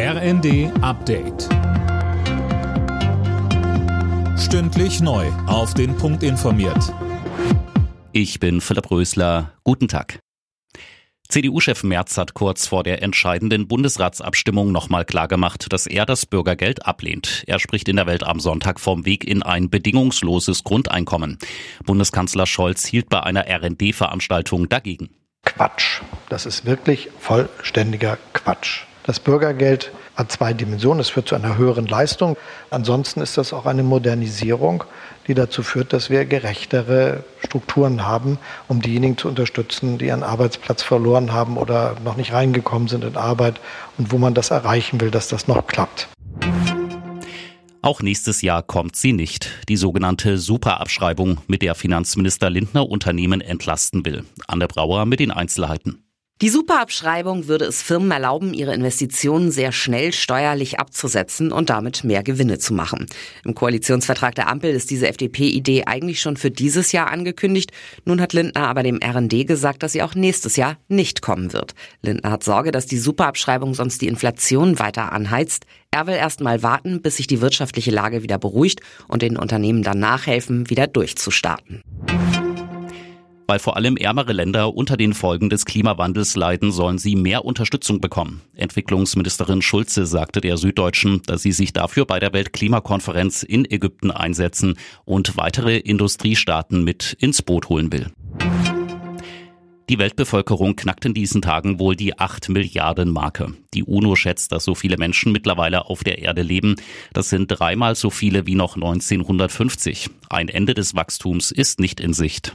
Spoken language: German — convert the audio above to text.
RND Update. Stündlich neu. Auf den Punkt informiert. Ich bin Philipp Rösler. Guten Tag. CDU-Chef Merz hat kurz vor der entscheidenden Bundesratsabstimmung nochmal klargemacht, dass er das Bürgergeld ablehnt. Er spricht in der Welt am Sonntag vom Weg in ein bedingungsloses Grundeinkommen. Bundeskanzler Scholz hielt bei einer RD-Veranstaltung dagegen. Quatsch. Das ist wirklich vollständiger Quatsch. Das Bürgergeld hat zwei Dimensionen. Es führt zu einer höheren Leistung. Ansonsten ist das auch eine Modernisierung, die dazu führt, dass wir gerechtere Strukturen haben, um diejenigen zu unterstützen, die ihren Arbeitsplatz verloren haben oder noch nicht reingekommen sind in Arbeit und wo man das erreichen will, dass das noch klappt. Auch nächstes Jahr kommt sie nicht. Die sogenannte Superabschreibung, mit der Finanzminister Lindner Unternehmen entlasten will. Anne Brauer mit den Einzelheiten. Die Superabschreibung würde es Firmen erlauben, ihre Investitionen sehr schnell steuerlich abzusetzen und damit mehr Gewinne zu machen. Im Koalitionsvertrag der Ampel ist diese FDP-Idee eigentlich schon für dieses Jahr angekündigt. Nun hat Lindner aber dem RND gesagt, dass sie auch nächstes Jahr nicht kommen wird. Lindner hat Sorge, dass die Superabschreibung sonst die Inflation weiter anheizt. Er will erst mal warten, bis sich die wirtschaftliche Lage wieder beruhigt und den Unternehmen dann nachhelfen, wieder durchzustarten. Weil vor allem ärmere Länder unter den Folgen des Klimawandels leiden, sollen sie mehr Unterstützung bekommen. Entwicklungsministerin Schulze sagte der Süddeutschen, dass sie sich dafür bei der Weltklimakonferenz in Ägypten einsetzen und weitere Industriestaaten mit ins Boot holen will. Die Weltbevölkerung knackt in diesen Tagen wohl die 8 Milliarden Marke. Die UNO schätzt, dass so viele Menschen mittlerweile auf der Erde leben. Das sind dreimal so viele wie noch 1950. Ein Ende des Wachstums ist nicht in Sicht.